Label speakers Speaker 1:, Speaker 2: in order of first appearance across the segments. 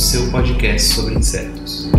Speaker 1: seu podcast sobre insetos.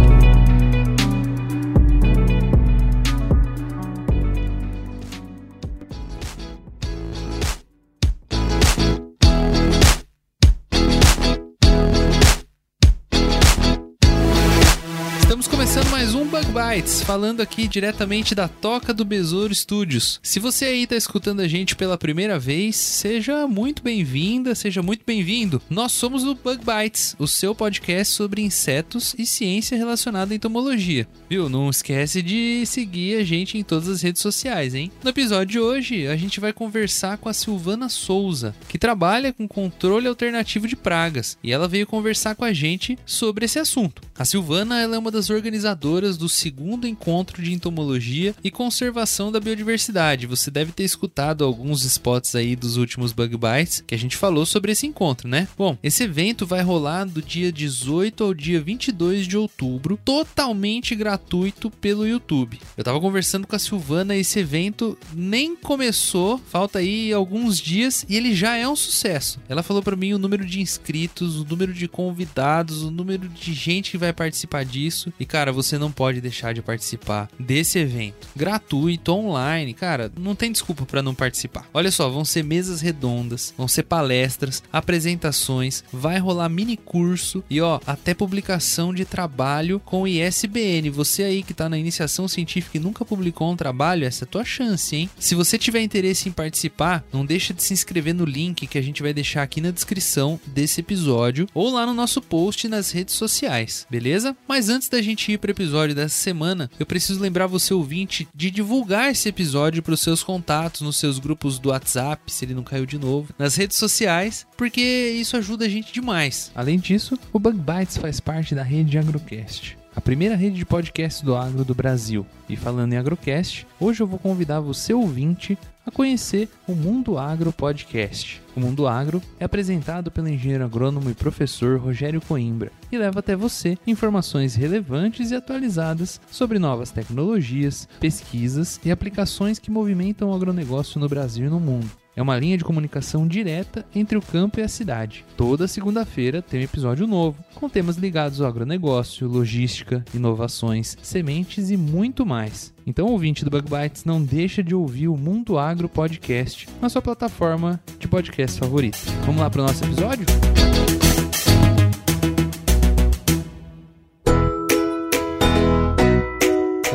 Speaker 2: Bites, falando aqui diretamente da Toca do Besouro Studios. Se você aí está escutando a gente pela primeira vez, seja muito bem-vinda, seja muito bem-vindo. Nós somos o Bug Bites, o seu podcast sobre insetos e ciência relacionada à entomologia. Viu? Não esquece de seguir a gente em todas as redes sociais, hein? No episódio de hoje, a gente vai conversar com a Silvana Souza, que trabalha com controle alternativo de pragas, e ela veio conversar com a gente sobre esse assunto. A Silvana ela é uma das organizadoras do segundo encontro de entomologia e conservação da biodiversidade. Você deve ter escutado alguns spots aí dos últimos Bug Bites que a gente falou sobre esse encontro, né? Bom, esse evento vai rolar do dia 18 ao dia 22 de outubro, totalmente gratuito pelo YouTube. Eu tava conversando com a Silvana, esse evento nem começou, falta aí alguns dias e ele já é um sucesso. Ela falou para mim o número de inscritos, o número de convidados, o número de gente que vai participar disso. E cara, você não pode deixar de participar desse evento. Gratuito, online, cara, não tem desculpa para não participar. Olha só, vão ser mesas redondas, vão ser palestras, apresentações, vai rolar mini curso e ó, até publicação de trabalho com ISBN. Você aí que tá na iniciação científica e nunca publicou um trabalho, essa é a tua chance, hein? Se você tiver interesse em participar, não deixa de se inscrever no link que a gente vai deixar aqui na descrição desse episódio ou lá no nosso post nas redes sociais, beleza? Mas antes da gente ir para o episódio dessa semana, eu preciso lembrar você ouvinte de divulgar esse episódio para os seus contatos, nos seus grupos do WhatsApp, se ele não caiu de novo, nas redes sociais, porque isso ajuda a gente demais. Além disso, o Bug Bites faz parte da rede Agrocast a primeira rede de podcast do agro do Brasil. E falando em Agrocast, hoje eu vou convidar você ouvinte a conhecer o Mundo Agro Podcast. O Mundo Agro é apresentado pelo engenheiro agrônomo e professor Rogério Coimbra e leva até você informações relevantes e atualizadas sobre novas tecnologias, pesquisas e aplicações que movimentam o agronegócio no Brasil e no mundo. É uma linha de comunicação direta entre o campo e a cidade. Toda segunda-feira tem um episódio novo, com temas ligados ao agronegócio, logística, inovações, sementes e muito mais. Então, ouvinte do Bug Bites, não deixa de ouvir o Mundo Agro Podcast na sua plataforma de podcast favorita. Vamos lá para o nosso episódio?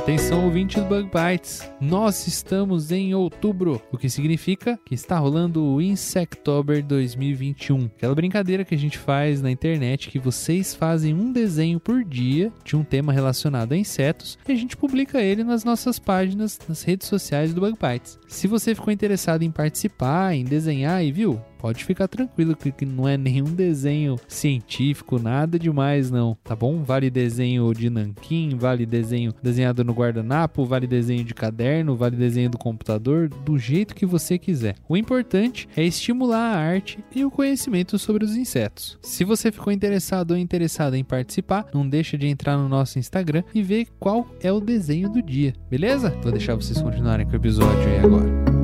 Speaker 2: Atenção, ouvinte do Bug Bites. Nós estamos em outubro, o que significa que está rolando o Insectober 2021. Aquela brincadeira que a gente faz na internet que vocês fazem um desenho por dia de um tema relacionado a insetos e a gente publica ele nas nossas páginas, nas redes sociais do Bug Bites. Se você ficou interessado em participar, em desenhar e viu, pode ficar tranquilo que não é nenhum desenho científico, nada demais não, tá bom? Vale desenho de nanquim, vale desenho desenhado no guardanapo, vale desenho de caderno, vale desenho do computador, do jeito que você quiser. O importante é estimular a arte e o conhecimento sobre os insetos. Se você ficou interessado ou interessada em participar, não deixa de entrar no nosso Instagram e ver qual é o desenho do dia, beleza? Vou deixar vocês continuarem com o episódio aí agora.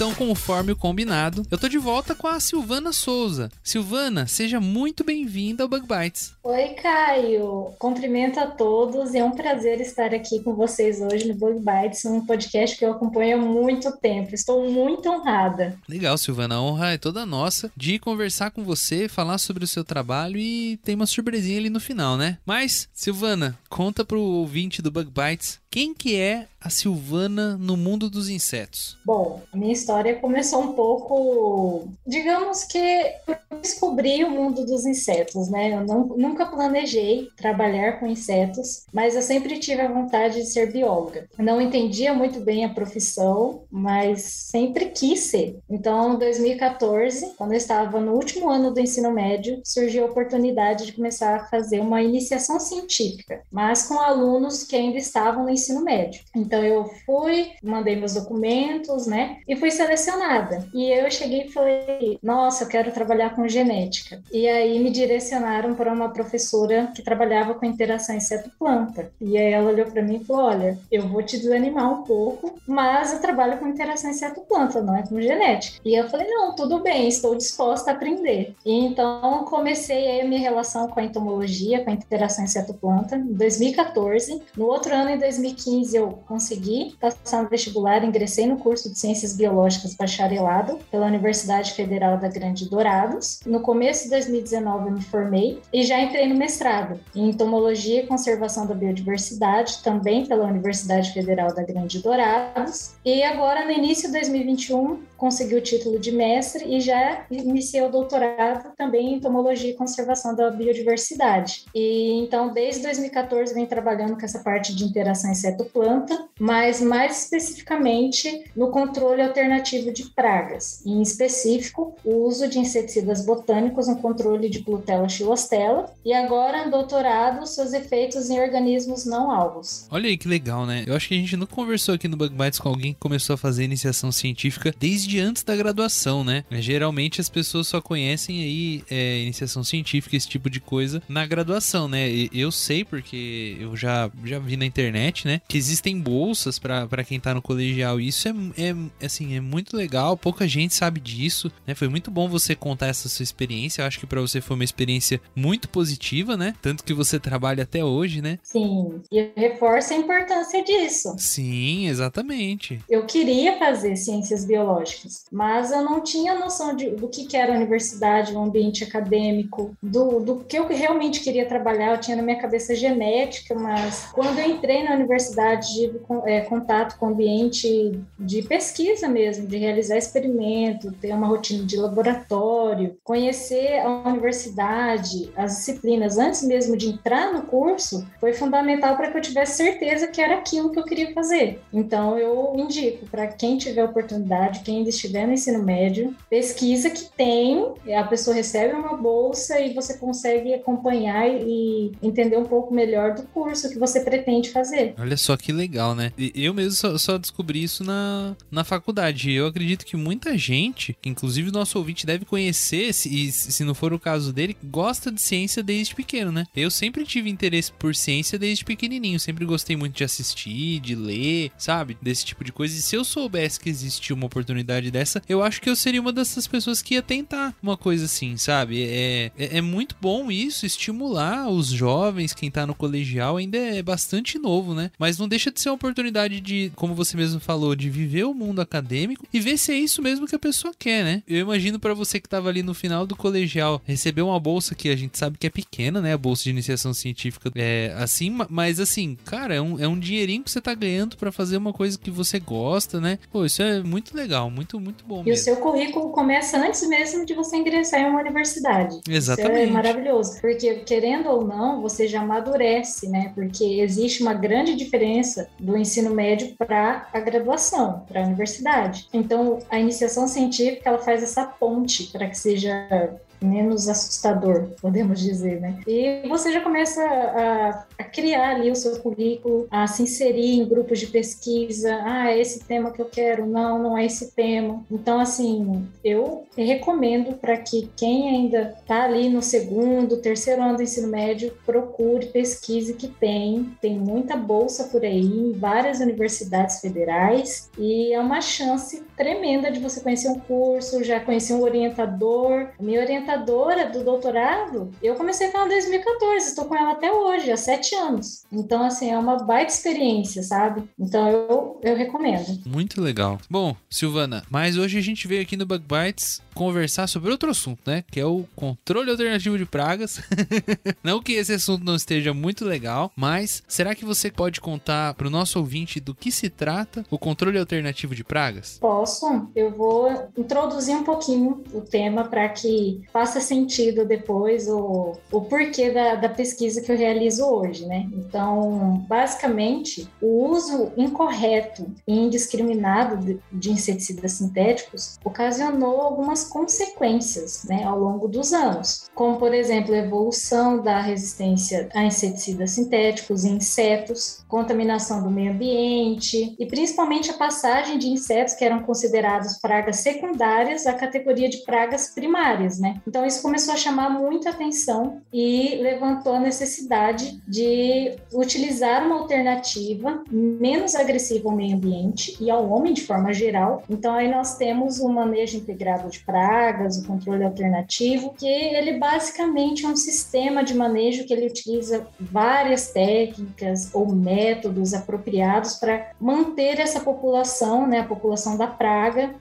Speaker 2: Então, conforme o combinado, eu tô de volta com a Silvana Souza. Silvana, seja muito bem-vinda ao Bug Bites.
Speaker 3: Oi, Caio. Cumprimento a todos. É um prazer estar aqui com vocês hoje no Bug Bites, um podcast que eu acompanho há muito tempo. Estou muito honrada.
Speaker 2: Legal, Silvana. A honra é toda nossa de conversar com você, falar sobre o seu trabalho e tem uma surpresinha ali no final, né? Mas, Silvana, conta pro ouvinte do Bug Bites quem que é a Silvana no mundo dos insetos.
Speaker 3: Bom, minha história história começou um pouco, digamos que eu descobri o mundo dos insetos, né? Eu não, nunca planejei trabalhar com insetos, mas eu sempre tive a vontade de ser bióloga. não entendia muito bem a profissão, mas sempre quis ser. Então, em 2014, quando eu estava no último ano do ensino médio, surgiu a oportunidade de começar a fazer uma iniciação científica, mas com alunos que ainda estavam no ensino médio. Então, eu fui, mandei meus documentos, né? E fui selecionada. E eu cheguei e falei: Nossa, eu quero trabalhar com genética. E aí me direcionaram para uma professora que trabalhava com interação inseto-planta. E aí ela olhou para mim e falou: Olha, eu vou te desanimar um pouco, mas eu trabalho com interação inseto-planta, não é com genética. E eu falei: Não, tudo bem, estou disposta a aprender. E então comecei a minha relação com a entomologia, com a interação inseto-planta, em 2014. No outro ano, em 2015, eu consegui passar no vestibular, ingressei no curso de Ciências Biológicas bacharelado pela Universidade Federal da Grande Dourados. No começo de 2019 eu me formei e já entrei no mestrado em Entomologia e Conservação da Biodiversidade, também pela Universidade Federal da Grande Dourados. E agora, no início de 2021, consegui o título de mestre e já iniciei o doutorado também em Entomologia e Conservação da Biodiversidade. E então, desde 2014, venho trabalhando com essa parte de interação inseto-planta, mas mais especificamente no controle alternativo de pragas, em específico, o uso de inseticidas botânicos no controle de Glutella xylostella e agora doutorado seus efeitos em organismos não alvos.
Speaker 2: Olha aí que legal, né? Eu acho que a gente não conversou aqui no Bug Bites com alguém que começou a fazer iniciação científica desde antes da graduação, né? Geralmente as pessoas só conhecem aí é, iniciação científica, esse tipo de coisa na graduação, né? Eu sei porque eu já, já vi na internet, né? Que existem bolsas para quem tá no colegial. E isso é, é, assim, é muito legal. Pouca gente sabe disso, né? Foi muito bom você contar essa sua experiência. Eu acho que para você foi uma experiência muito positiva, né? Tanto que você trabalha até hoje, né?
Speaker 3: Sim. E reforça a importância disso.
Speaker 2: Sim, exatamente.
Speaker 3: Eu queria fazer ciências biológicas, mas eu não tinha noção de, do que, que era a universidade, o ambiente acadêmico, do, do que eu realmente queria trabalhar. Eu tinha na minha cabeça genética, mas quando eu entrei na universidade, tive é, contato com o ambiente de pesquisa mesmo, de realizar experimento, ter uma rotina de laboratório, conhecer a universidade, as disciplinas, antes mesmo de entrar no curso, foi fundamental para que eu tivesse certeza que era aquilo que eu queria fazer. Então, eu indico para quem tiver oportunidade, quem estiver no ensino médio, pesquisa que tem, a pessoa recebe uma bolsa e você consegue acompanhar e entender um pouco melhor do curso que você pretende fazer.
Speaker 2: Olha só que legal, né? Eu mesmo só, só descobri isso na, na faculdade. Eu acredito que muita gente, inclusive nosso ouvinte deve conhecer, e se não for o caso dele, gosta de ciência desde pequeno, né? Eu sempre tive interesse por ciência desde pequenininho, sempre gostei muito de assistir, de ler, sabe? Desse tipo de coisa. E se eu soubesse que existia uma oportunidade dessa, eu acho que eu seria uma dessas pessoas que ia tentar uma coisa assim, sabe? É, é, é muito bom isso, estimular os jovens, quem tá no colegial ainda é bastante novo, né? Mas não deixa de ser uma oportunidade de, como você mesmo falou, de viver o mundo acadêmico e ver se é isso mesmo que a pessoa quer, né? Eu imagino para você que tava ali no final do colegial, receber uma bolsa que a gente sabe que é pequena, né? A bolsa de iniciação científica é assim, mas assim, cara, é um, é um dinheirinho que você tá ganhando para fazer uma coisa que você gosta, né? Pô, isso é muito legal, muito, muito bom.
Speaker 3: E mesmo. o seu currículo começa antes mesmo de você ingressar em uma universidade.
Speaker 2: Exatamente.
Speaker 3: Isso é maravilhoso. Porque, querendo ou não, você já amadurece, né? Porque existe uma grande diferença do ensino médio para a graduação, para a universidade. Então, a iniciação científica ela faz essa ponte para que seja menos assustador, podemos dizer, né? E você já começa a, a, criar ali o seu currículo, a se inserir em grupos de pesquisa. Ah, é esse tema que eu quero. Não, não é esse tema. Então, assim, eu recomendo para que quem ainda está ali no segundo, terceiro ano do ensino médio, procure, pesquise que tem. Tem muita bolsa por aí, em várias universidades federais, e é uma chance tremenda de você conhecer um curso, já conhecer um orientador. Minha orientadora orientadora do doutorado, eu comecei com ela em 2014, estou com ela até hoje, há sete anos. Então, assim, é uma baita experiência, sabe? Então, eu, eu recomendo.
Speaker 2: Muito legal. Bom, Silvana, mas hoje a gente veio aqui no Bug Bites conversar sobre outro assunto, né? Que é o controle alternativo de pragas. não que esse assunto não esteja muito legal, mas será que você pode contar para o nosso ouvinte do que se trata o controle alternativo de pragas?
Speaker 3: Posso. Eu vou introduzir um pouquinho o tema para que faça sentido depois o, o porquê da, da pesquisa que eu realizo hoje, né? Então, basicamente, o uso incorreto e indiscriminado de, inseticidas sintéticos ocasionou algumas consequências, né, ao longo dos anos, como por exemplo, a evolução da resistência a inseticidas sintéticos em insetos, contaminação do meio ambiente e principalmente a passagem de insetos que eram pragas secundárias à categoria de pragas primárias, né? Então isso começou a chamar muita atenção e levantou a necessidade de utilizar uma alternativa menos agressiva ao meio ambiente e ao homem de forma geral. Então aí nós temos o manejo integrado de pragas, o controle alternativo, que ele basicamente é um sistema de manejo que ele utiliza várias técnicas ou métodos apropriados para manter essa população, né, a população da praga,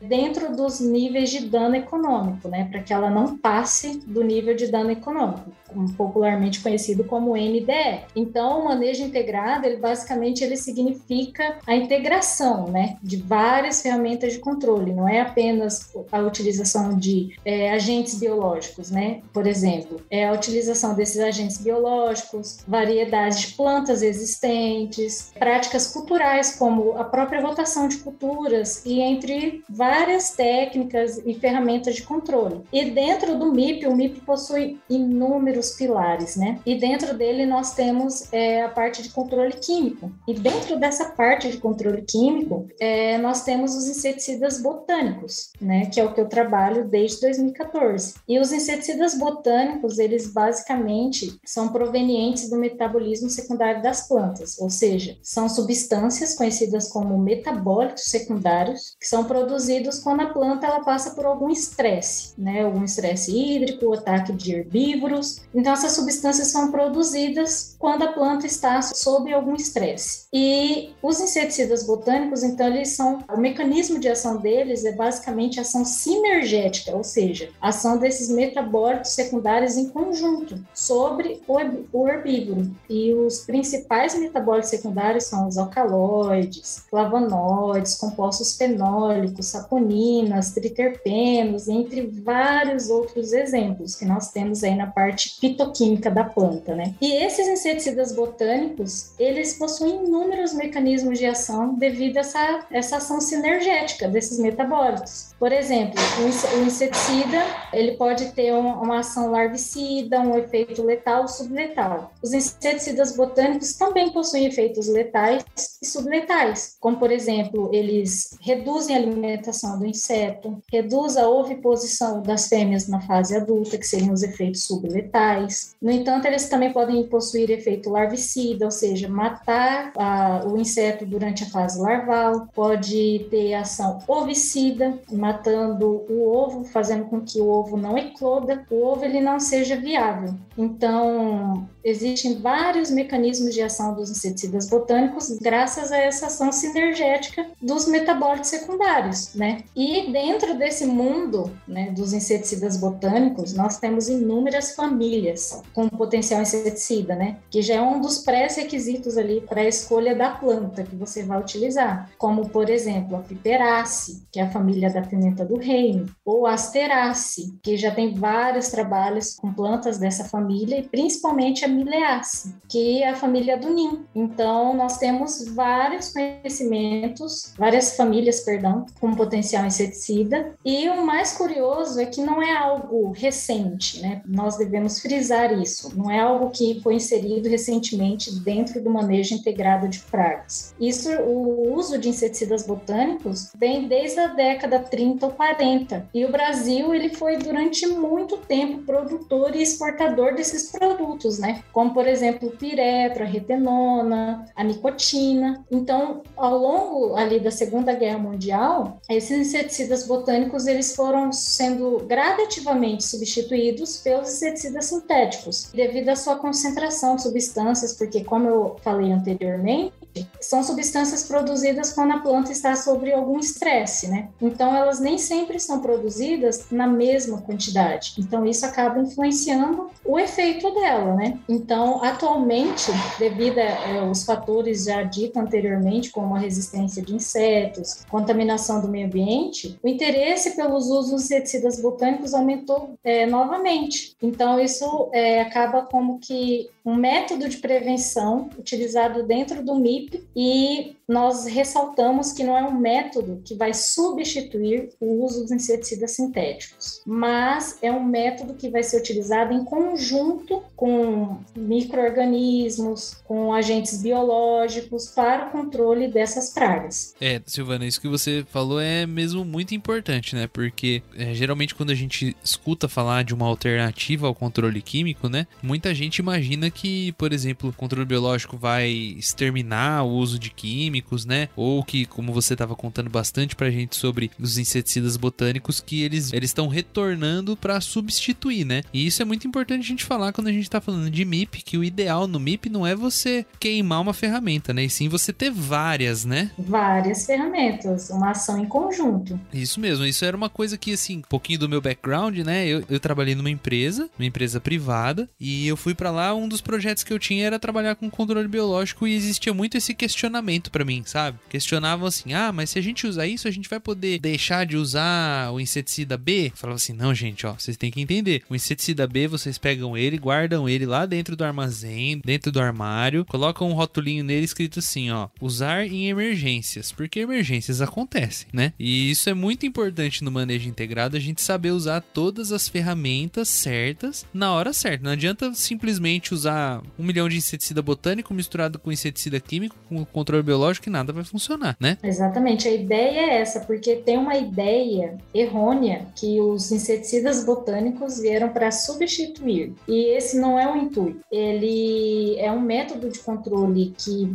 Speaker 3: dentro dos níveis de dano econômico, né, para que ela não passe do nível de dano econômico, popularmente conhecido como NDE. Então, o manejo integrado, ele basicamente ele significa a integração, né, de várias ferramentas de controle. Não é apenas a utilização de é, agentes biológicos, né? Por exemplo, é a utilização desses agentes biológicos, variedades de plantas existentes, práticas culturais como a própria rotação de culturas e entre várias técnicas e ferramentas de controle. E dentro do MIP, o MIP possui inúmeros pilares, né? E dentro dele nós temos é, a parte de controle químico. E dentro dessa parte de controle químico, é, nós temos os inseticidas botânicos, né? Que é o que eu trabalho desde 2014. E os inseticidas botânicos, eles basicamente são provenientes do metabolismo secundário das plantas, ou seja, são substâncias conhecidas como metabólitos secundários que são produzidos quando a planta ela passa por algum estresse, né? Algum estresse hídrico, ataque de herbívoros. Então essas substâncias são produzidas quando a planta está sob algum estresse. E os inseticidas botânicos, então, eles são o mecanismo de ação deles é basicamente ação sinergética, ou seja, ação desses metabólitos secundários em conjunto sobre o herbívoro. E os principais metabólitos secundários são os alcaloides, flavonoides, compostos fenólicos, saponinas, triterpenos, entre vários outros exemplos que nós temos aí na parte fitoquímica da planta, né? E esses inseticidas botânicos, eles possuem inúmeros mecanismos de ação devido a essa, essa ação sinergética desses metabólitos. Por exemplo, o inseticida, ele pode ter uma ação larvicida, um efeito letal subletal. Os inseticidas botânicos também possuem efeitos letais e subletais, como por exemplo, eles reduzem a alimentação do inseto, reduz a oviposição das fêmeas na fase adulta, que seriam os efeitos subletais. No entanto, eles também podem possuir efeito larvicida, ou seja, matar a, o inseto durante a fase larval, pode ter ação ovicida, matando o ovo, fazendo com que o ovo não ecloda, o ovo ele não seja viável. Então, existem vários mecanismos de ação dos inseticidas botânicos graças a essa ação sinergética dos metabólitos secundários, né? E dentro desse mundo, né, dos inseticidas botânicos, nós temos inúmeras famílias com potencial inseticida, né? Que já é um dos pré-requisitos ali para a escolha da planta que você vai utilizar, como por exemplo a Piperaceae, que é a família da pimenta do reino, ou a Asteraceae, que já tem vários trabalhos com plantas dessa família e principalmente a Mileaceae, que é a família do Nim. Então nós temos vários conhecimentos, várias famílias, perdão, com potencial inseticida. E o mais curioso é que não é algo recente, né? Nós devemos frisar isso. Não é algo que foi inserido recentemente dentro do manejo integrado de pragas. Isso, o uso de inseticidas botânicos vem desde a década 30 ou 40. E o Brasil, ele foi durante muito tempo produtor e exportador desses produtos, né? Como, por exemplo, piretro, a retenona, a nicotina. Então, ao longo ali da Segunda Guerra Mundial, esses inseticidas botânicos, eles foram sendo gradativamente substituídos pelos inseticidas sintéticos, devido à sua concentração de substâncias, porque como eu falei anteriormente, são substâncias produzidas quando a planta está sobre algum estresse, né? Então elas nem sempre são produzidas na mesma quantidade. Então isso acaba influenciando o efeito dela, né? Então atualmente, devido aos fatores já ditos anteriormente, como a resistência de insetos, contaminação do meio ambiente, o interesse pelos usos de inseticidas botânicos aumentou é, novamente. Então isso é, acaba como que um método de prevenção utilizado dentro do MIP e nós ressaltamos que não é um método que vai substituir o uso dos inseticidas sintéticos, mas é um método que vai ser utilizado em conjunto com microorganismos, com agentes biológicos para o controle dessas pragas.
Speaker 2: É, Silvana, isso que você falou é mesmo muito importante, né? Porque é, geralmente quando a gente escuta falar de uma alternativa ao controle químico, né? Muita gente imagina que, por exemplo, o controle biológico vai exterminar o uso de químicos, né? Ou que, como você estava contando bastante pra gente sobre os inseticidas botânicos, que eles eles estão retornando para substituir, né? E isso é muito importante a gente falar quando a gente está falando de MIP, que o ideal no MIP não é você queimar uma ferramenta, né? E sim você ter várias, né?
Speaker 3: Várias ferramentas, uma ação em conjunto.
Speaker 2: Isso mesmo, isso era uma coisa que, assim, um pouquinho do meu background, né? Eu, eu trabalhei numa empresa, uma empresa privada, e eu fui para lá, um dos projetos que eu tinha era trabalhar com controle biológico e existia muito esse questionamento para mim, sabe? Questionavam assim: ah, mas se a gente usar isso, a gente vai poder deixar de usar o inseticida B? Falava assim: não, gente, ó, vocês têm que entender. O inseticida B, vocês pegam ele, guardam ele lá dentro do armazém, dentro do armário, colocam um rotulinho nele escrito assim: ó, usar em emergências, porque emergências acontecem, né? E isso é muito importante no manejo integrado, a gente saber usar todas as ferramentas certas na hora certa. Não adianta simplesmente usar um milhão de inseticida botânico misturado com inseticida químico, com controle biológico e nada vai funcionar, né?
Speaker 3: Exatamente, a ideia é essa, porque tem uma ideia errônea que os inseticidas botânicos vieram para substituir. E esse não é o intuito. Ele é um método de controle que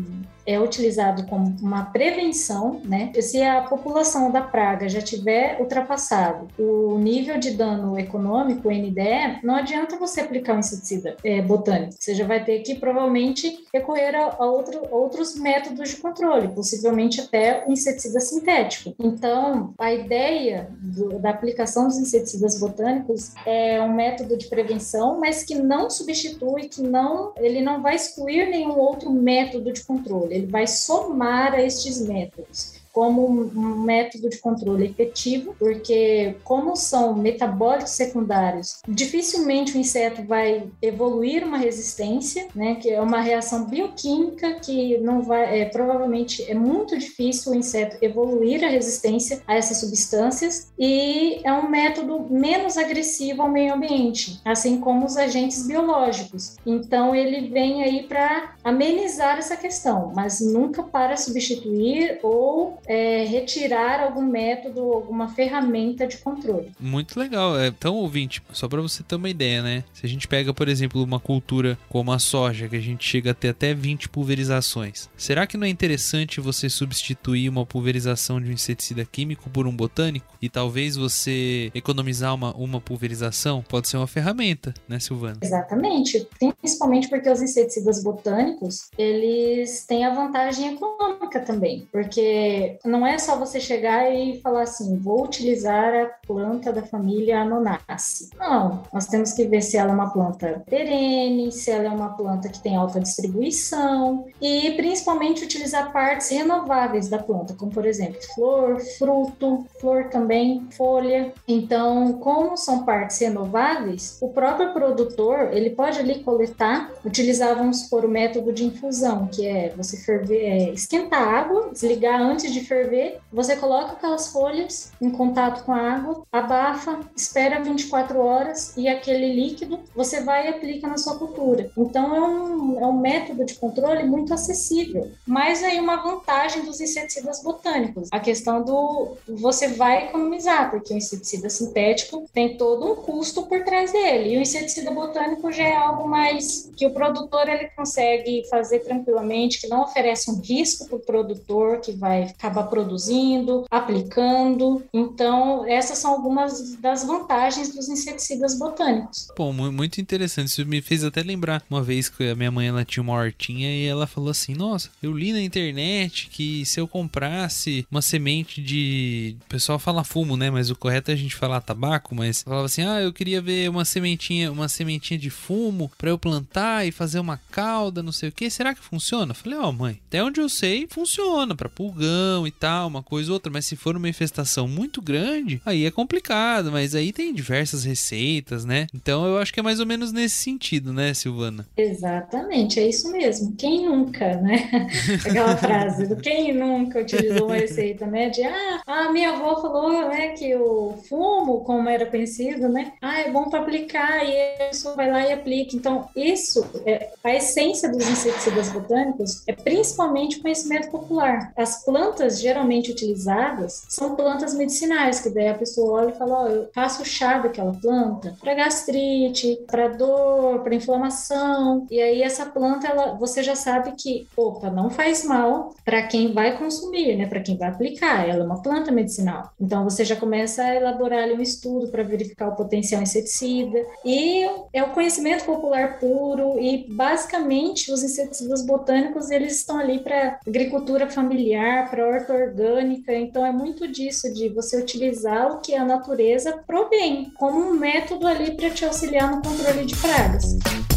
Speaker 3: é utilizado como uma prevenção, né? Se a população da praga já tiver ultrapassado o nível de dano econômico, o NDE, não adianta você aplicar um inseticida é, botânico. Você já vai ter que provavelmente recorrer a, a outro, outros métodos de controle, possivelmente até o inseticida sintético. Então, a ideia do, da aplicação dos inseticidas botânicos é um método de prevenção, mas que não substitui, que não, ele não vai excluir nenhum outro método de controle ele vai somar a estes métodos como um método de controle efetivo, porque como são metabólicos secundários, dificilmente o inseto vai evoluir uma resistência, né, que é uma reação bioquímica que não vai, é, provavelmente é muito difícil o inseto evoluir a resistência a essas substâncias e é um método menos agressivo ao meio ambiente, assim como os agentes biológicos. Então ele vem aí para amenizar essa questão, mas nunca para substituir ou é, retirar algum método, alguma ferramenta de controle.
Speaker 2: Muito legal. É, então, ouvinte, só para você ter uma ideia, né? Se a gente pega, por exemplo, uma cultura como a soja, que a gente chega a ter até 20 pulverizações, será que não é interessante você substituir uma pulverização de um inseticida químico por um botânico? E talvez você economizar uma, uma pulverização? Pode ser uma ferramenta, né, Silvana?
Speaker 3: Exatamente. Principalmente porque os inseticidas botânicos, eles têm a vantagem econômica também. Porque não é só você chegar e falar assim, vou utilizar a planta da família Anonace. Não, nós temos que ver se ela é uma planta perene, se ela é uma planta que tem alta distribuição e principalmente utilizar partes renováveis da planta, como por exemplo flor, fruto, flor também, folha. Então, como são partes renováveis, o próprio produtor ele pode ali coletar, utilizar vamos supor o método de infusão, que é você ferver, é, esquentar a água, desligar antes de ferver, você coloca aquelas folhas em contato com a água, abafa, espera 24 horas e aquele líquido você vai e aplica na sua cultura. Então é um, é um método de controle muito acessível. Mas aí uma vantagem dos inseticidas botânicos, a questão do você vai economizar, porque o inseticida sintético tem todo um custo por trás dele. E o inseticida botânico já é algo mais que o produtor ele consegue fazer tranquilamente, que não oferece um risco para o produtor, que vai ficar acabar produzindo, aplicando. Então, essas são algumas das vantagens dos inseticidas botânicos.
Speaker 2: Pô, muito interessante. Isso me fez até lembrar uma vez que a minha mãe ela tinha uma hortinha e ela falou assim: Nossa, eu li na internet que se eu comprasse uma semente de. O pessoal fala fumo, né? Mas o correto é a gente falar tabaco. Mas falava assim: Ah, eu queria ver uma sementinha, uma sementinha de fumo para eu plantar e fazer uma cauda, não sei o que. Será que funciona? Eu falei: Ó, oh, mãe, até onde eu sei, funciona para pulgão e tal, uma coisa ou outra. Mas se for uma infestação muito grande, aí é complicado. Mas aí tem diversas receitas, né? Então eu acho que é mais ou menos nesse sentido, né, Silvana?
Speaker 3: Exatamente, é isso mesmo. Quem nunca, né? Aquela frase do quem nunca utilizou uma receita, né? De ah, a minha avó falou, né, que o fumo, como era conhecido, né? Ah, é bom para aplicar e a pessoa vai lá e aplica. Então, isso, é, a essência dos inseticidas botânicos é principalmente o conhecimento popular. As plantas geralmente utilizadas são plantas medicinais, que daí a pessoa olha e fala, oh, eu faço chá daquela planta para gastrite, para dor, para inflamação. E aí essa planta, ela, você já sabe que, opa, não faz mal para quem vai consumir, né? Para quem vai aplicar. Ela é uma planta medicinal. Então você já começa a elaborar ali um estudo para verificar o potencial inseticida. E é o conhecimento popular puro e basicamente os inseticidas botânicos eles estão ali para agricultura familiar, para horta orgânica. Então é muito disso de você utilizar o que a natureza provém como um método ali para te auxiliar no controle de pragas.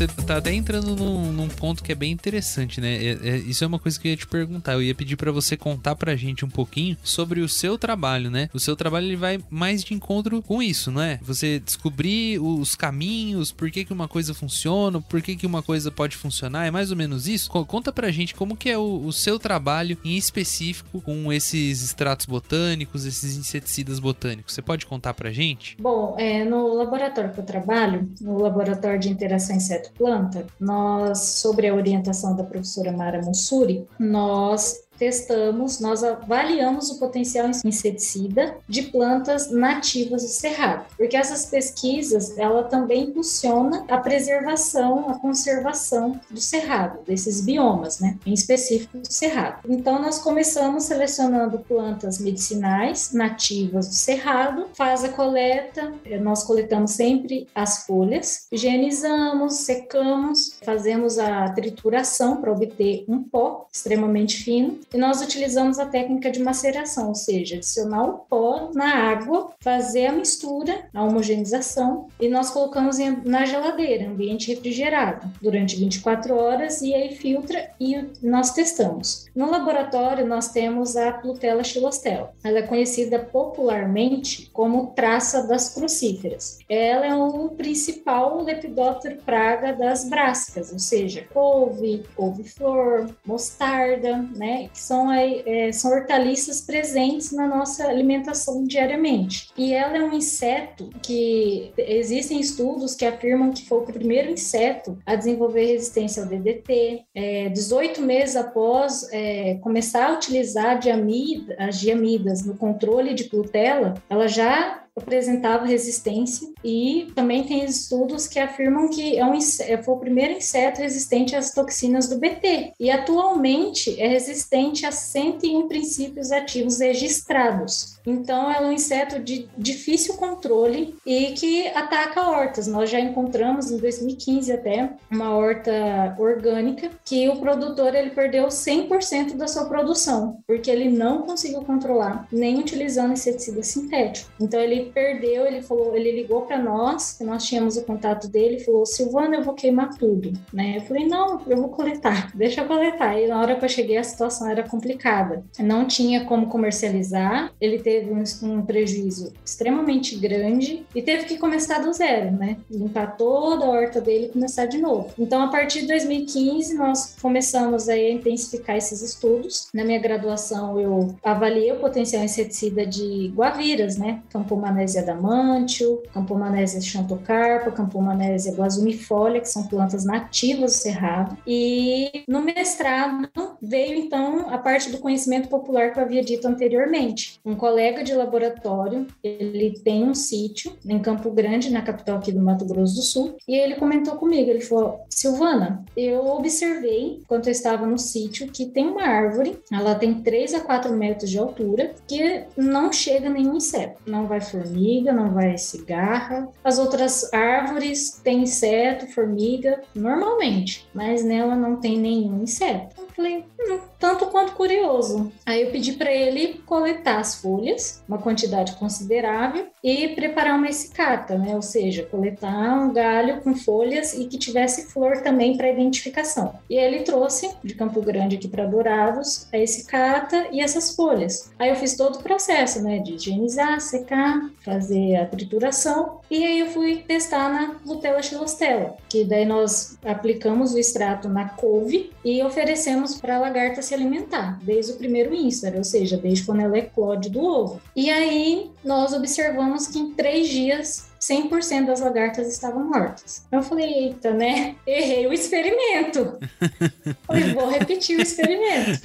Speaker 2: Você tá até entrando num, num, ponto que é bem interessante, né? É, é, isso é uma coisa que eu ia te perguntar. Eu ia pedir para você contar pra gente um pouquinho sobre o seu trabalho, né? O seu trabalho ele vai mais de encontro com isso, não é? Você descobrir os caminhos, por que, que uma coisa funciona, por que, que uma coisa pode funcionar, é mais ou menos isso? Conta pra gente como que é o, o seu trabalho em específico com esses extratos botânicos, esses inseticidas botânicos. Você pode contar pra gente?
Speaker 3: Bom, é, no laboratório que eu trabalho, no laboratório de interação inseto planta, nós, sobre a orientação da professora Mara Mussuri, nós testamos, nós avaliamos o potencial inseticida de plantas nativas do cerrado, porque essas pesquisas ela também impulsiona a preservação, a conservação do cerrado, desses biomas, né, em específico do cerrado. Então nós começamos selecionando plantas medicinais nativas do cerrado, faz a coleta, nós coletamos sempre as folhas, higienizamos, secamos, fazemos a trituração para obter um pó extremamente fino e nós utilizamos a técnica de maceração, ou seja, adicionar o pó na água, fazer a mistura, a homogeneização e nós colocamos na geladeira, ambiente refrigerado, durante 24 horas e aí filtra e nós testamos. No laboratório nós temos a Plutella xilostela. Ela é conhecida popularmente como traça das crucíferas. Ela é o principal lepidóptero praga das brásicas, ou seja, couve, couve-flor, mostarda, né, que são, é, são hortaliças presentes na nossa alimentação diariamente. E ela é um inseto que existem estudos que afirmam que foi o primeiro inseto a desenvolver resistência ao DDT. É, 18 meses após é, começar a utilizar diamida, as diamidas no controle de Plutella, ela já apresentava resistência e também tem estudos que afirmam que é um, é, foi o primeiro inseto resistente às toxinas do BT e atualmente é resistente a 101 princípios ativos registrados. Então, é um inseto de difícil controle e que ataca hortas. Nós já encontramos em 2015 até uma horta orgânica que o produtor ele perdeu 100% da sua produção, porque ele não conseguiu controlar nem utilizando inseticida sintético. Então, ele perdeu, ele falou, ele ligou para nós, nós tínhamos o contato dele, falou: "Silvana, eu vou queimar tudo", né? Eu falei: "Não, eu vou coletar. Deixa eu coletar". E na hora que eu cheguei a situação era complicada. Não tinha como comercializar. Ele teve um, um prejuízo extremamente grande e teve que começar do zero, né? Limpar toda a horta dele e começar de novo. Então, a partir de 2015, nós começamos a intensificar esses estudos. Na minha graduação, eu avaliei o potencial inseticida de guaviras, né? Campo Campomanésia adamantio, Campomanésia xantocarpa, Campomanésia guazumifolia, que são plantas nativas do cerrado. E no mestrado veio então a parte do conhecimento popular que eu havia dito anteriormente. Um colega de laboratório, ele tem um sítio em Campo Grande, na capital aqui do Mato Grosso do Sul, e ele comentou comigo, ele falou: "Silvana, eu observei enquanto eu estava no sítio que tem uma árvore, ela tem 3 a 4 metros de altura, que não chega nenhum inseto. Não vai formiga, não vai cigarra. As outras árvores têm inseto, formiga, normalmente, mas nela não tem nenhum inseto. Falei, hum, tanto quanto curioso. Aí eu pedi para ele coletar as folhas, uma quantidade considerável, e preparar uma essicata, né? Ou seja, coletar um galho com folhas e que tivesse flor também para identificação. E aí ele trouxe de Campo Grande aqui para Dourados a essicata e essas folhas. Aí eu fiz todo o processo, né? De higienizar, secar, fazer a trituração e aí eu fui testar na Lutella xilostella, que daí nós aplicamos o extrato na couve e oferecemos para a lagarta se alimentar, desde o primeiro ínstar, ou seja, desde quando ela eclode do ovo. E aí nós observamos que em três dias 100% das lagartas estavam mortas. Eu falei, eita, né? Errei o experimento. falei, vou repetir o experimento.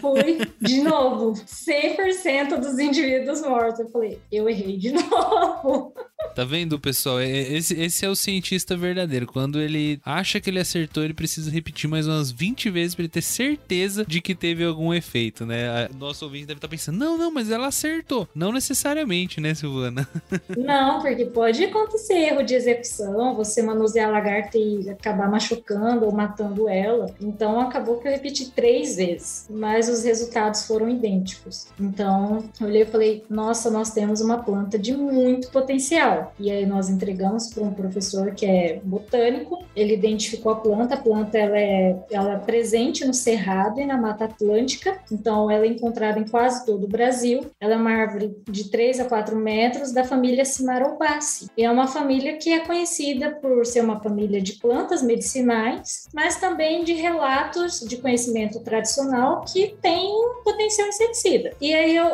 Speaker 3: Fui de novo, 100% dos indivíduos mortos. Eu falei, eu errei de novo.
Speaker 2: Tá vendo, pessoal? Esse, esse é o cientista verdadeiro. Quando ele acha que ele acertou, ele precisa repetir mais umas 20 vezes para ele ter certeza de que teve algum efeito, né? Nosso ouvinte deve estar tá pensando, não, não, mas ela acertou. Não necessariamente, né, Silvana?
Speaker 3: Não, porque pode acontecer erro de execução, você manusear a lagarta e acabar machucando ou matando ela. Então acabou que eu repeti três vezes, mas os resultados foram idênticos. Então eu olhei e falei: nossa, nós temos uma planta de muito potencial. E aí nós entregamos para um professor que é botânico, ele identificou a planta, a planta ela é, ela é presente no Cerrado e na Mata Atlântica, então ela é encontrada em quase todo o Brasil. Ela é uma árvore de 3 a 4 metros da família Cimarobaceae é uma família que é conhecida por ser uma família de plantas medicinais, mas também de relatos de conhecimento tradicional que tem potencial inseticida. E aí eu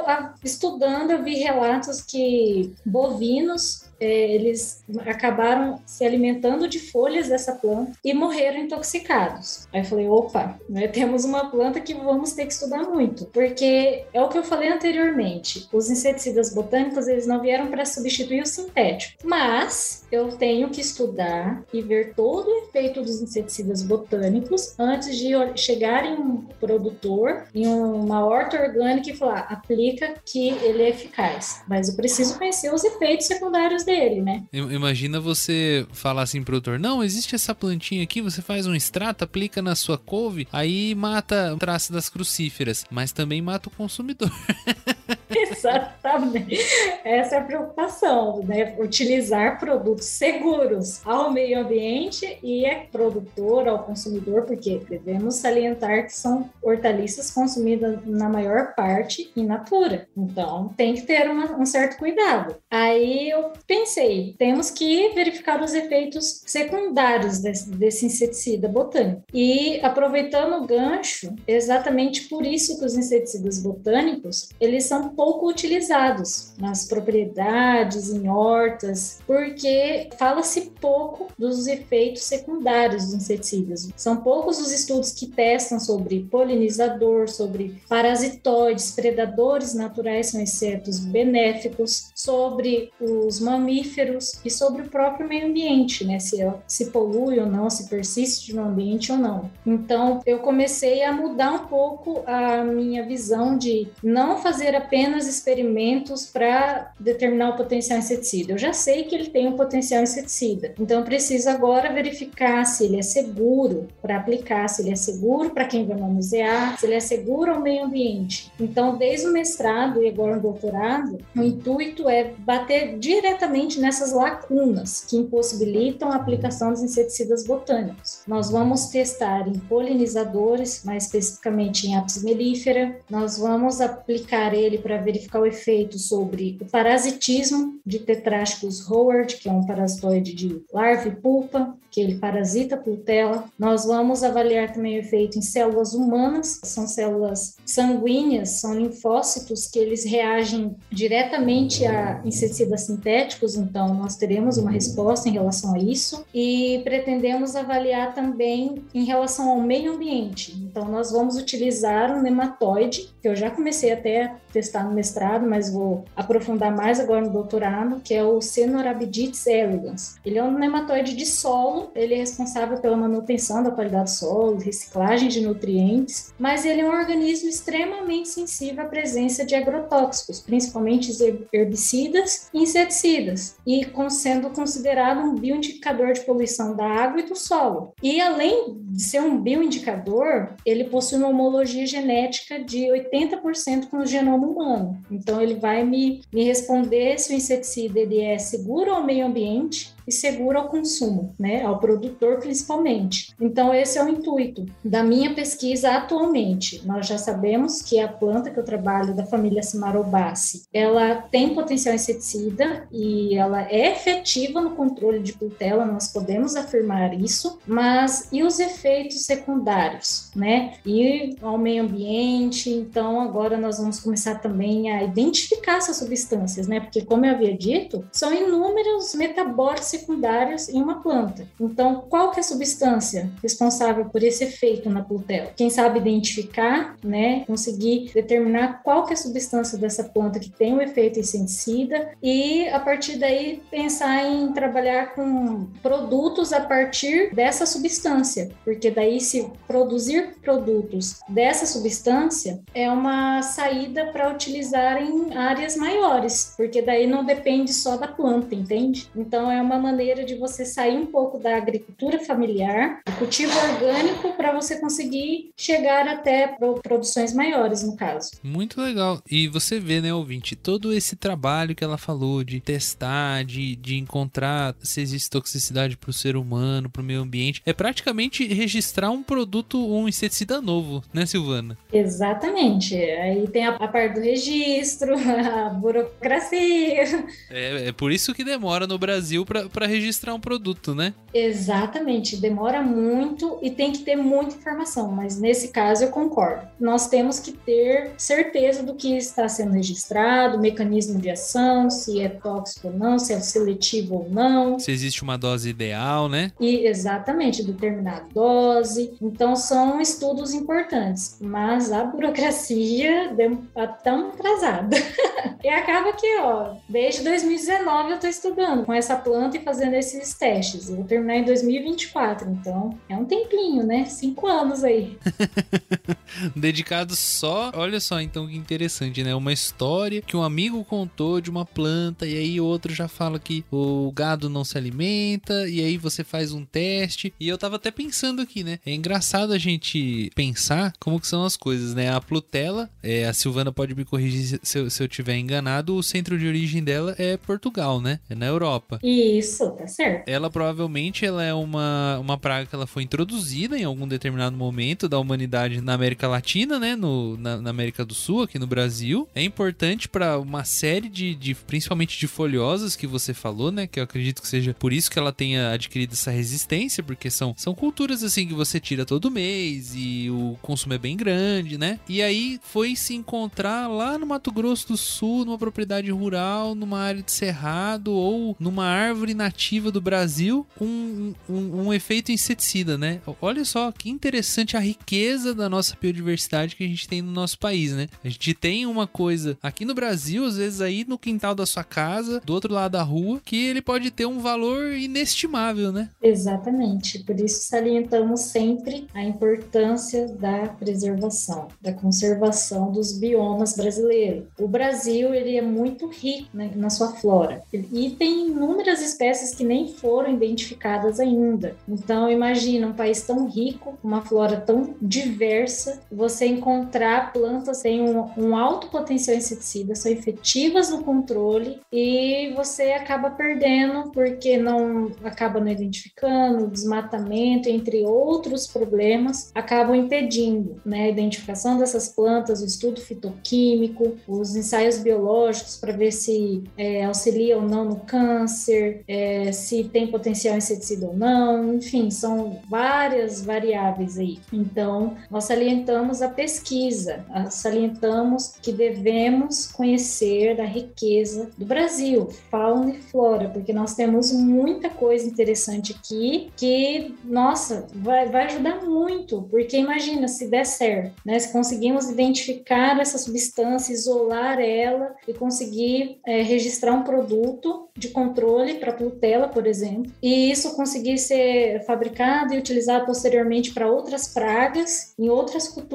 Speaker 3: estudando eu vi relatos que bovinos é, eles acabaram se alimentando de folhas dessa planta e morreram intoxicados. Aí eu falei, opa, né, temos uma planta que vamos ter que estudar muito, porque é o que eu falei anteriormente, os inseticidas botânicos eles não vieram para substituir o sintético, mas eu tenho que estudar e ver todo o efeito dos inseticidas botânicos antes de chegar em um produtor, em uma horta orgânica e falar, aplica que ele é eficaz. Mas eu preciso conhecer os efeitos secundários dele, né?
Speaker 2: Imagina você falar assim pro doutor: não, existe essa plantinha aqui, você faz um extrato, aplica na sua couve, aí mata o traço das crucíferas, mas também mata o consumidor.
Speaker 3: Exatamente. Essa é a preocupação, né? Utilizar produtos seguros ao meio ambiente e é produtor, ao consumidor, porque devemos salientar que são hortaliças consumidas na maior parte in natura. Então, tem que ter uma, um certo cuidado. Aí eu pensei, temos que verificar os efeitos secundários desse, desse inseticida botânico. E aproveitando o gancho, exatamente por isso que os inseticidas botânicos, eles são pouco utilizados nas propriedades, em hortas, porque fala-se pouco dos efeitos secundários dos inseticidas. São poucos os estudos que testam sobre polinizador, sobre parasitoides, predadores naturais são insetos benéficos, sobre os mamíferos e sobre o próprio meio ambiente, né? Se, se polui ou não, se persiste no ambiente ou não. Então, eu comecei a mudar um pouco a minha visão de não fazer apenas experimentos para determinar o potencial inseticida. Eu já sei que ele tem um potencial inseticida, então eu preciso agora verificar se ele é seguro para aplicar, se ele é seguro para quem vai manusear, se ele é seguro ao meio ambiente. Então, desde o mestrado e agora o doutorado, o intuito é bater diretamente nessas lacunas que impossibilitam a aplicação dos inseticidas botânicos. Nós vamos testar em polinizadores, mais especificamente em apis mellifera, nós vamos aplicar ele para para verificar o efeito sobre o parasitismo de Tetrasticus howard, que é um parasitoide de larva e pulpa, que ele parasita a. Nós vamos avaliar também o efeito em células humanas, são células sanguíneas, são linfócitos que eles reagem diretamente a inseticidas sintéticos, então nós teremos uma resposta em relação a isso e pretendemos avaliar também em relação ao meio ambiente. Então nós vamos utilizar um nematóide, que eu já comecei até a testar no mestrado, mas vou aprofundar mais agora no doutorado, que é o Cenorhabditis elegans. Ele é um nematóide de solo, ele é responsável pela manutenção da qualidade do solo, reciclagem de nutrientes, mas ele é um organismo extremamente sensível à presença de agrotóxicos, principalmente herbicidas e inseticidas, e sendo considerado um bioindicador de poluição da água e do solo. E além de ser um bioindicador, ele possui uma homologia genética de 80% com o genoma humano. Então ele vai me, me responder se o inseticida ele é seguro ao meio ambiente e seguro ao consumo, né, ao produtor principalmente. Então esse é o intuito da minha pesquisa atualmente. Nós já sabemos que a planta que eu trabalho da família Cimarobaceae, ela tem potencial inseticida e ela é efetiva no controle de putela, nós podemos afirmar isso, mas e os efeitos secundários, né? E ao meio ambiente, então agora nós vamos começar também a identificar essas substâncias, né? Porque como eu havia dito, são inúmeros metabólicos secundários em uma planta. Então, qual que é a substância responsável por esse efeito na plutela? Quem sabe identificar, né, conseguir determinar qual que é a substância dessa planta que tem o um efeito inseticida e a partir daí pensar em trabalhar com produtos a partir dessa substância, porque daí se produzir produtos dessa substância é uma saída para utilizar em áreas maiores, porque daí não depende só da planta, entende? Então é uma maneira de você sair um pouco da agricultura familiar, do cultivo orgânico, para você conseguir chegar até produções maiores, no caso.
Speaker 2: Muito legal. E você vê, né, ouvinte, todo esse trabalho que ela falou de testar, de, de encontrar se existe toxicidade para o ser humano, para o meio ambiente, é praticamente registrar um produto, um inseticida novo, né, Silvana?
Speaker 3: Exatamente. Aí tem a, a parte do registro, a burocracia.
Speaker 2: É, é por isso que demora no Brasil para para registrar um produto, né?
Speaker 3: Exatamente, demora muito e tem que ter muita informação, mas nesse caso eu concordo. Nós temos que ter certeza do que está sendo registrado, o mecanismo de ação, se é tóxico ou não, se é seletivo ou não.
Speaker 2: Se existe uma dose ideal, né?
Speaker 3: E exatamente, determinada dose. Então são estudos importantes, mas a burocracia está tão atrasada. e acaba que, ó, desde 2019 eu estou estudando com essa planta e fazendo esses testes. Eu vou terminar em 2024, então é um tempinho, né? Cinco anos aí.
Speaker 2: Dedicado só, olha só, então que interessante, né? Uma história que um amigo contou de uma planta e aí outro já fala que o gado não se alimenta e aí você faz um teste. E eu tava até pensando aqui, né? É engraçado a gente pensar como que são as coisas, né? A Plutela, é, a Silvana pode me corrigir se eu, se eu tiver enganado, o centro de origem dela é Portugal, né? É na Europa.
Speaker 3: Isso. Isso, tá certo.
Speaker 2: Ela provavelmente ela é uma, uma praga que ela foi introduzida em algum determinado momento da humanidade na América Latina, né? No, na, na América do Sul, aqui no Brasil. É importante para uma série de, de, principalmente de folhosas que você falou, né? Que eu acredito que seja por isso que ela tenha adquirido essa resistência, porque são, são culturas assim que você tira todo mês e o consumo é bem grande, né? E aí foi se encontrar lá no Mato Grosso do Sul, numa propriedade rural, numa área de cerrado ou numa árvore na nativa do Brasil um, um, um, efeito inseticida, né? Olha só que interessante a riqueza da nossa biodiversidade que a gente tem no nosso país, né? A gente tem uma coisa aqui no Brasil, às vezes aí no quintal da sua casa, do outro lado da rua, que ele pode ter um valor inestimável, né?
Speaker 3: Exatamente. Por isso salientamos sempre a importância da preservação, da conservação dos biomas brasileiros. O Brasil ele é muito rico né, na sua flora e tem inúmeras espécies que nem foram identificadas ainda. Então, imagina um país tão rico, uma flora tão diversa, você encontrar plantas que têm um, um alto potencial inseticida, são efetivas no controle e você acaba perdendo porque não acaba não identificando, desmatamento, entre outros problemas, acabam impedindo né, a identificação dessas plantas, o estudo fitoquímico, os ensaios biológicos para ver se é, auxilia ou não no câncer, é, se tem potencial inseticida ou não, enfim, são várias variáveis aí. Então, nós salientamos a pesquisa, salientamos que devemos conhecer a riqueza do Brasil, fauna e flora, porque nós temos muita coisa interessante aqui que, nossa, vai, vai ajudar muito, porque imagina se der certo, né? Se conseguimos identificar essa substância, isolar ela e conseguir é, registrar um produto de controle para Plutela, por exemplo, e isso conseguir ser fabricado e utilizado posteriormente para outras pragas em outras culturas.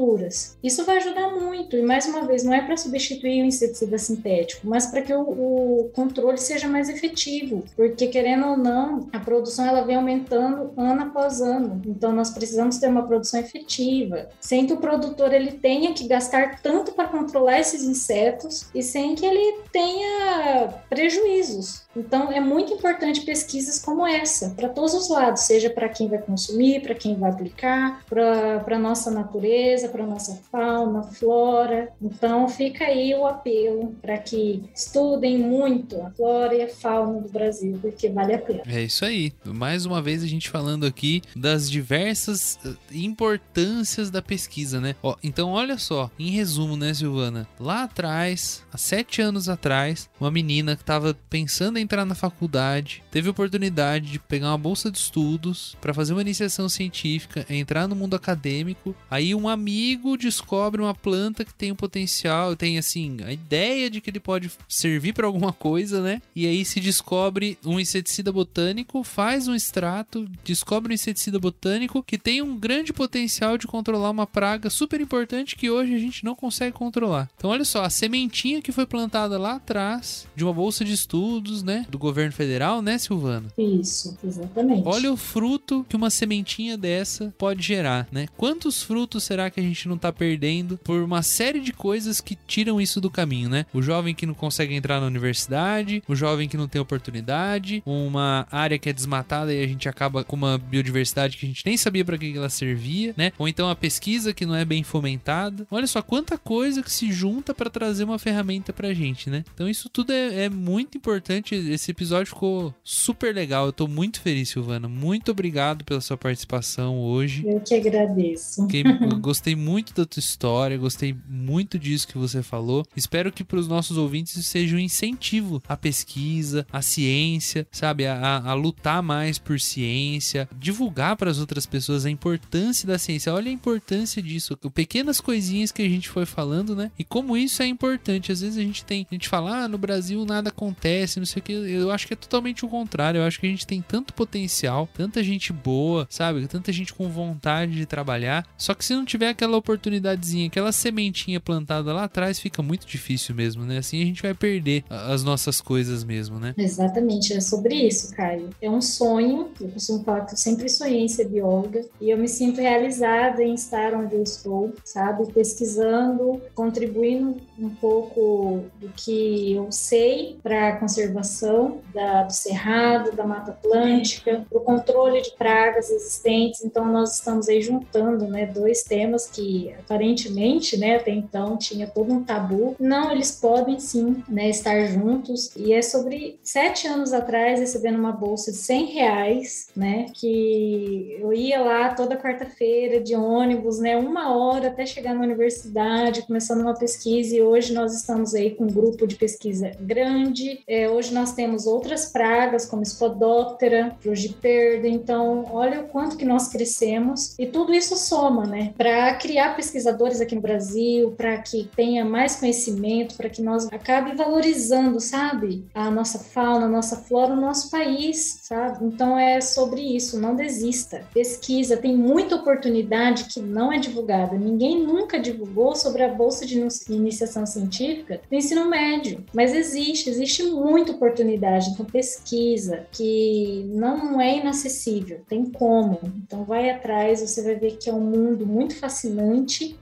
Speaker 3: Isso vai ajudar muito, e mais uma vez, não é para substituir o inseticida sintético, mas para que o, o, controle seja mais efetivo, porque querendo ou não, a produção ela vem aumentando ano após ano, então nós precisamos ter uma produção efetiva, sem que o produtor ele tenha que gastar tanto para controlar esses insetos e sem que ele tenha prejuízos. Então, é muito importante pesquisas como essa, para todos os lados, seja para quem vai consumir, para quem vai aplicar, para a nossa natureza, para a nossa fauna, flora. Então, fica aí o apelo para que estudem muito a flora e a fauna do Brasil, porque vale a pena.
Speaker 2: É isso aí. Mais uma vez a gente falando aqui das diversas eh, importâncias da pesquisa, né? Ó, então, olha só, em resumo, né, Silvana? Lá atrás, há sete anos atrás, uma menina que estava pensando em entrar na faculdade, teve a oportunidade de pegar uma bolsa de estudos para fazer uma iniciação científica, entrar no mundo acadêmico. Aí um amigo descobre uma planta que tem um potencial, tem assim, a ideia de que ele pode servir para alguma coisa, né? E aí se descobre um inseticida botânico, faz um extrato, descobre um inseticida botânico que tem um grande potencial de controlar uma praga super importante que hoje a gente não consegue controlar. Então olha só, a sementinha que foi plantada lá atrás de uma bolsa de estudos, né? Do governo federal, né, Silvano?
Speaker 3: Isso, exatamente.
Speaker 2: Olha o fruto que uma sementinha dessa pode gerar, né? Quantos frutos será que a gente não tá perdendo por uma série de coisas que tiram isso do caminho, né? O jovem que não consegue entrar na universidade, o jovem que não tem oportunidade, uma área que é desmatada e a gente acaba com uma biodiversidade que a gente nem sabia para que ela servia, né? Ou então a pesquisa que não é bem fomentada. Olha só quanta coisa que se junta para trazer uma ferramenta pra gente, né? Então isso tudo é, é muito importante esse episódio ficou super legal. Eu tô muito feliz, Silvana. Muito obrigado pela sua participação hoje.
Speaker 3: Eu que agradeço.
Speaker 2: Fiquei, gostei muito da tua história, gostei muito disso que você falou. Espero que para os nossos ouvintes isso seja um incentivo à pesquisa, à ciência, sabe? A, a, a lutar mais por ciência, divulgar para as outras pessoas a importância da ciência. Olha a importância disso. Pequenas coisinhas que a gente foi falando, né? E como isso é importante. Às vezes a gente tem, a gente fala, ah, no Brasil nada acontece, não sei o que eu acho que é totalmente o contrário. Eu acho que a gente tem tanto potencial, tanta gente boa, sabe? Tanta gente com vontade de trabalhar. Só que se não tiver aquela oportunidadezinha, aquela sementinha plantada lá atrás, fica muito difícil mesmo, né? Assim a gente vai perder as nossas coisas mesmo, né?
Speaker 3: Exatamente, é sobre isso, Caio. É um sonho, eu costumo falar que eu sempre sonhei em ser bióloga e eu me sinto realizada em estar onde eu estou, sabe? Pesquisando, contribuindo um pouco do que eu sei para a conservação da, do cerrado, da Mata Atlântica, o controle de pragas existentes. Então, nós estamos aí juntando né, dois temas que aparentemente, né, até então, tinha todo um tabu. Não, eles podem sim né, estar juntos. E é sobre sete anos atrás, recebendo uma bolsa de 100 reais, né, que eu ia lá toda quarta-feira de ônibus, né, uma hora até chegar na universidade, começando uma pesquisa. E hoje nós estamos aí com um grupo de pesquisa grande. É, hoje nós nós temos outras pragas, como Spodoptera, Frugiperda. Então, olha o quanto que nós crescemos. E tudo isso soma, né? Para criar pesquisadores aqui no Brasil, para que tenha mais conhecimento, para que nós acabe valorizando, sabe? A nossa fauna, a nossa flora, o nosso país, sabe? Então, é sobre isso. Não desista. Pesquisa. Tem muita oportunidade que não é divulgada. Ninguém nunca divulgou sobre a bolsa de iniciação científica do ensino médio. Mas existe, existe muita oportunidade. Então, pesquisa que não é inacessível, tem como. Então vai atrás, você vai ver que é um mundo muito fascinante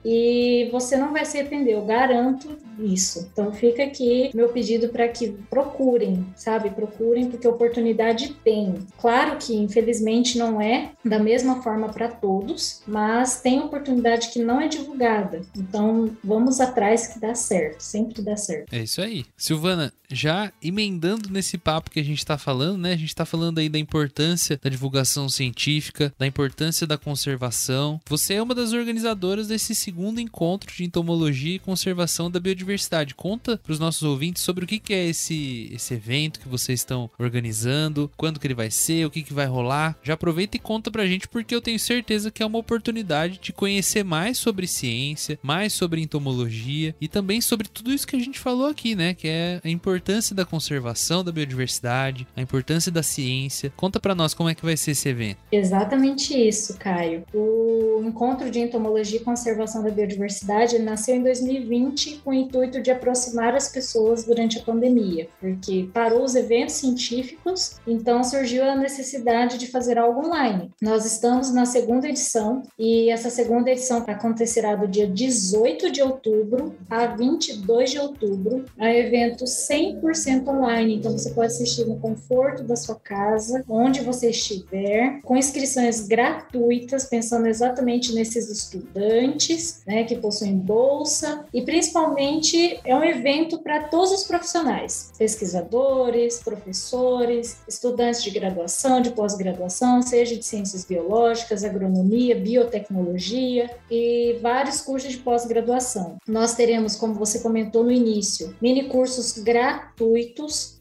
Speaker 3: e você não vai se arrepender, eu garanto isso. Então fica aqui meu pedido para que procurem, sabe? Procurem porque oportunidade tem. Claro que infelizmente não é da mesma forma para todos, mas tem oportunidade que não é divulgada. Então vamos atrás que dá certo, sempre dá certo.
Speaker 2: É isso aí. Silvana, já emendando nesse papo que a gente está falando, né? A gente está falando aí da importância da divulgação científica, da importância da conservação. Você é uma das organizadoras desse segundo encontro de entomologia e conservação da biodiversidade. Conta para os nossos ouvintes sobre o que, que é esse, esse evento que vocês estão organizando, quando que ele vai ser, o que, que vai rolar. Já aproveita e conta para a gente porque eu tenho certeza que é uma oportunidade de conhecer mais sobre ciência, mais sobre entomologia e também sobre tudo isso que a gente falou aqui, né? Que é a importância da conservação da biodiversidade, a importância da ciência. Conta para nós como é que vai ser esse evento.
Speaker 3: Exatamente isso, Caio. O encontro de entomologia e conservação da biodiversidade nasceu em 2020 com o intuito de aproximar as pessoas durante a pandemia, porque parou os eventos científicos, então surgiu a necessidade de fazer algo online. Nós estamos na segunda edição e essa segunda edição acontecerá do dia 18 de outubro a 22 de outubro, a evento 100% online, então você pode assistir no conforto da sua casa, onde você estiver, com inscrições gratuitas, pensando exatamente nesses estudantes, né, que possuem bolsa e principalmente é um evento para todos os profissionais, pesquisadores, professores, estudantes de graduação, de pós-graduação, seja de ciências biológicas, agronomia, biotecnologia e vários cursos de pós-graduação. Nós teremos, como você comentou no início, mini cursos gratuitos.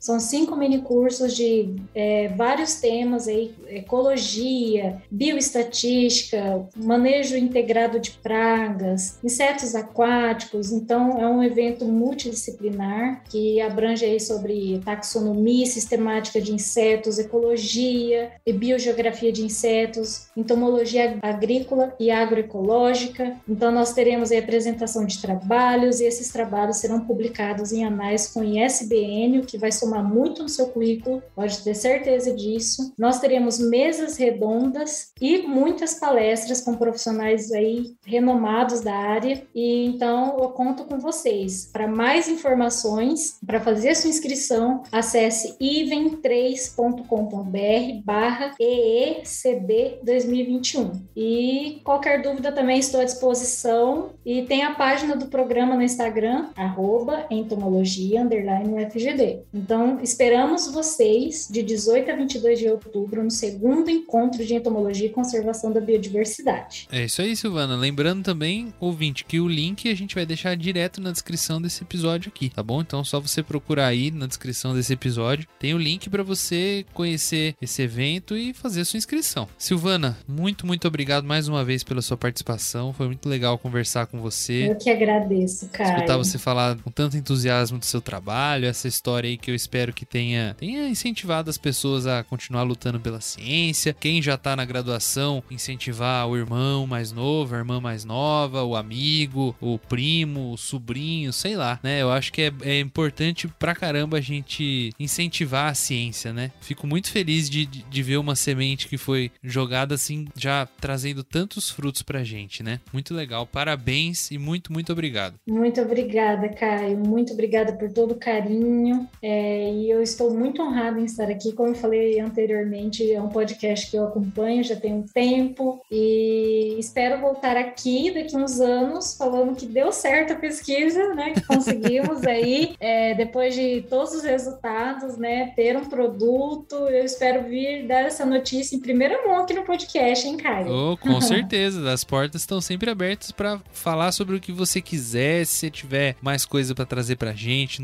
Speaker 3: São cinco mini cursos de é, vários temas aí, ecologia, bioestatística, manejo integrado de pragas, insetos aquáticos. Então, é um evento multidisciplinar que abrange aí sobre taxonomia sistemática de insetos, ecologia e biogeografia de insetos, entomologia agrícola e agroecológica. Então, nós teremos a apresentação de trabalhos e esses trabalhos serão publicados em anais com ISBN, que vai somar muito no seu currículo, pode ter certeza disso. Nós teremos mesas redondas e muitas palestras com profissionais aí renomados da área. E então eu conto com vocês. Para mais informações, para fazer sua inscrição, acesse even3.com.br barra EECB 2021. E qualquer dúvida também estou à disposição. E tem a página do programa no Instagram, arroba entomologia, underline UFGD. Então, esperamos vocês de 18 a 22 de outubro no segundo encontro de entomologia e conservação da biodiversidade.
Speaker 2: É isso aí, Silvana. Lembrando também, ouvinte, que o link a gente vai deixar direto na descrição desse episódio aqui, tá bom? Então, só você procurar aí na descrição desse episódio, tem o link para você conhecer esse evento e fazer a sua inscrição. Silvana, muito, muito obrigado mais uma vez pela sua participação. Foi muito legal conversar com você.
Speaker 3: Eu que agradeço, cara.
Speaker 2: Escutar você falar com tanto entusiasmo do seu trabalho, essa história aí que eu espero que tenha, tenha incentivado as pessoas a continuar lutando pela ciência. Quem já tá na graduação, incentivar o irmão mais novo, a irmã mais nova, o amigo, o primo, o sobrinho, sei lá, né? Eu acho que é, é importante pra caramba a gente incentivar a ciência, né? Fico muito feliz de, de, de ver uma semente que foi jogada assim, já trazendo tantos frutos pra gente, né? Muito legal. Parabéns e muito, muito obrigado.
Speaker 3: Muito obrigada, Caio. Muito obrigada por todo o carinho. É, e eu estou muito honrada em estar aqui. Como eu falei anteriormente, é um podcast que eu acompanho já tem um tempo e espero voltar aqui daqui uns anos falando que deu certo a pesquisa, né? Que conseguimos aí, é, depois de todos os resultados, né? Ter um produto. Eu espero vir dar essa notícia em primeira mão aqui no podcast, hein, Caio?
Speaker 2: Oh, com certeza. As portas estão sempre abertas para falar sobre o que você quiser. Se você tiver mais coisa para trazer pra gente,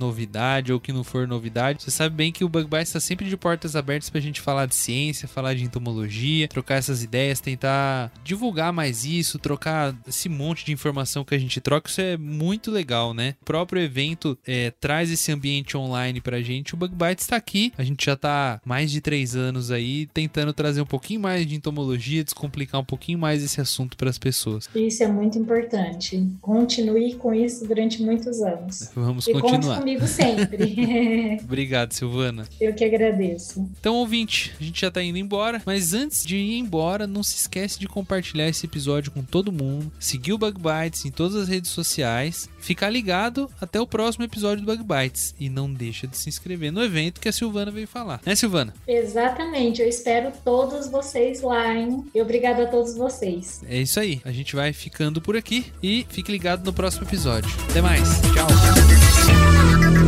Speaker 2: novidade ou que não for novidade, você sabe bem que o Bug Bites está sempre de portas abertas pra gente falar de ciência, falar de entomologia, trocar essas ideias, tentar divulgar mais isso, trocar esse monte de informação que a gente troca. Isso é muito legal, né? O próprio evento é, traz esse ambiente online pra gente. O Bug Bites está aqui. A gente já tá mais de três anos aí tentando trazer um pouquinho mais de entomologia, descomplicar um pouquinho mais esse assunto para as pessoas.
Speaker 3: Isso é muito importante. Continue com isso durante muitos anos.
Speaker 2: Vamos
Speaker 3: e
Speaker 2: continuar.
Speaker 3: comigo sempre.
Speaker 2: Obrigado, Silvana.
Speaker 3: Eu que agradeço.
Speaker 2: Então, ouvinte, a gente já tá indo embora, mas antes de ir embora, não se esquece de compartilhar esse episódio com todo mundo, seguir o Bug Bites em todas as redes sociais, ficar ligado até o próximo episódio do Bug Bites e não deixa de se inscrever no evento que a Silvana veio falar. Né, Silvana?
Speaker 3: Exatamente. Eu espero todos vocês lá, hein? E obrigado a todos vocês.
Speaker 2: É isso aí. A gente vai ficando por aqui e fique ligado no próximo episódio. Até mais. Tchau.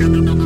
Speaker 2: Thank you.